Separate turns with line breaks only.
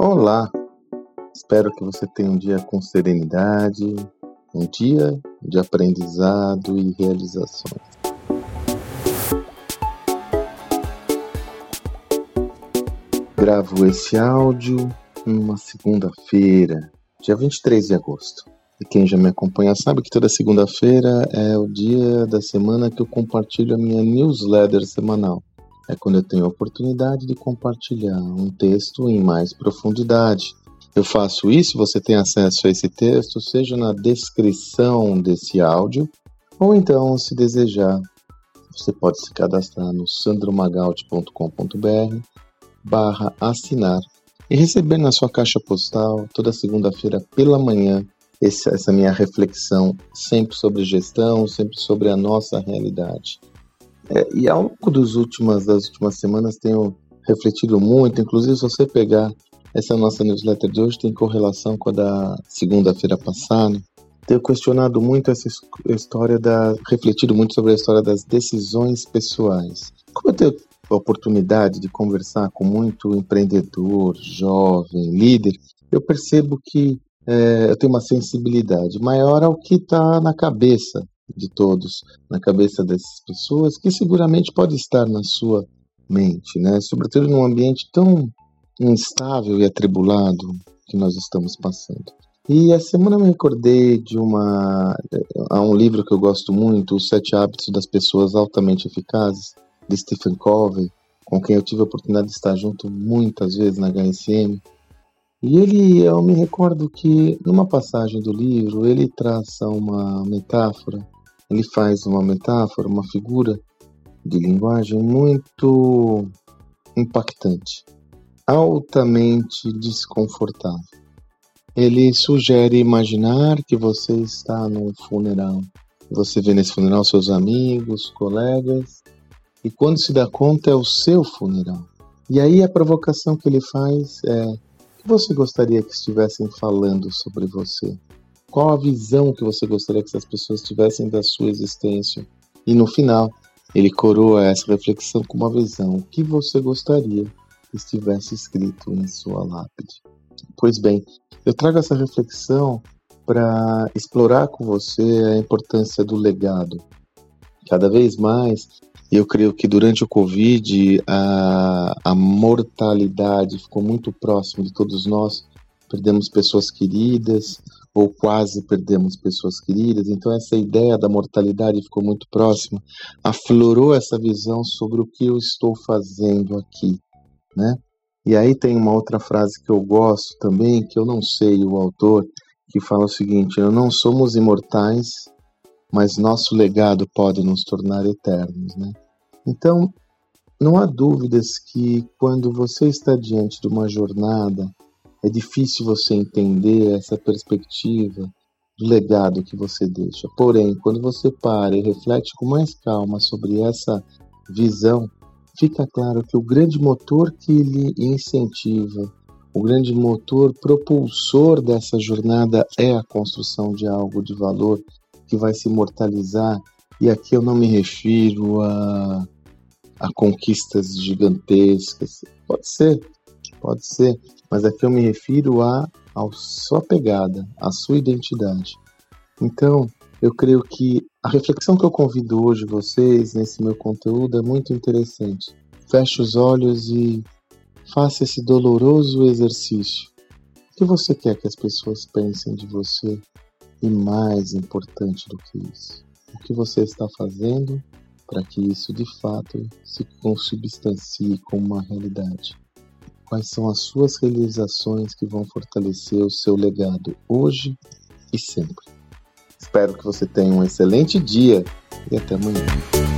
Olá! Espero que você tenha um dia com serenidade, um dia de aprendizado e realizações. Gravo esse áudio numa segunda-feira, dia 23 de agosto. E quem já me acompanha sabe que toda segunda-feira é o dia da semana que eu compartilho a minha newsletter semanal é quando eu tenho a oportunidade de compartilhar um texto em mais profundidade. Eu faço isso, você tem acesso a esse texto, seja na descrição desse áudio, ou então, se desejar, você pode se cadastrar no sandromagaldi.com.br barra assinar e receber na sua caixa postal toda segunda-feira pela manhã essa minha reflexão sempre sobre gestão, sempre sobre a nossa realidade. É, e ao longo dos das últimas semanas tenho refletido muito, inclusive se você pegar essa nossa newsletter de hoje tem correlação com a da segunda-feira passada. Tenho questionado muito essa história da. refletido muito sobre a história das decisões pessoais. Como eu tenho a oportunidade de conversar com muito empreendedor, jovem, líder, eu percebo que é, eu tenho uma sensibilidade maior ao que está na cabeça de todos na cabeça dessas pessoas, que seguramente pode estar na sua mente, né? Sobretudo num ambiente tão instável e atribulado que nós estamos passando. E essa semana me recordei de uma há um livro que eu gosto muito, Os Sete Hábitos das Pessoas Altamente Eficazes, de Stephen Covey, com quem eu tive a oportunidade de estar junto muitas vezes na HSM. E ele, eu me recordo que numa passagem do livro, ele traça uma metáfora ele faz uma metáfora, uma figura de linguagem muito impactante, altamente desconfortável. Ele sugere imaginar que você está num funeral. Você vê nesse funeral seus amigos, colegas, e quando se dá conta é o seu funeral. E aí a provocação que ele faz é: o que você gostaria que estivessem falando sobre você? Qual a visão que você gostaria que essas pessoas tivessem da sua existência? E no final, ele coroa essa reflexão com uma visão. Que você gostaria que estivesse escrito em sua lápide? Pois bem, eu trago essa reflexão para explorar com você a importância do legado. Cada vez mais, eu creio que durante o Covid a, a mortalidade ficou muito próxima de todos nós. Perdemos pessoas queridas, ou quase perdemos pessoas queridas. Então essa ideia da mortalidade ficou muito próxima, aflorou essa visão sobre o que eu estou fazendo aqui, né? E aí tem uma outra frase que eu gosto também, que eu não sei o autor, que fala o seguinte: não somos imortais, mas nosso legado pode nos tornar eternos, né? Então, não há dúvidas que quando você está diante de uma jornada é difícil você entender essa perspectiva do legado que você deixa. Porém, quando você para e reflete com mais calma sobre essa visão, fica claro que o grande motor que lhe incentiva, o grande motor propulsor dessa jornada é a construção de algo de valor que vai se imortalizar. E aqui eu não me refiro a, a conquistas gigantescas. Pode ser, pode ser, mas aqui eu me refiro a, a sua pegada, a sua identidade. Então, eu creio que a reflexão que eu convido hoje vocês nesse meu conteúdo é muito interessante. Feche os olhos e faça esse doloroso exercício. O que você quer que as pessoas pensem de você? E mais importante do que isso, o que você está fazendo para que isso de fato se consubstancie como uma realidade? Quais são as suas realizações que vão fortalecer o seu legado hoje e sempre? Espero que você tenha um excelente dia e até amanhã.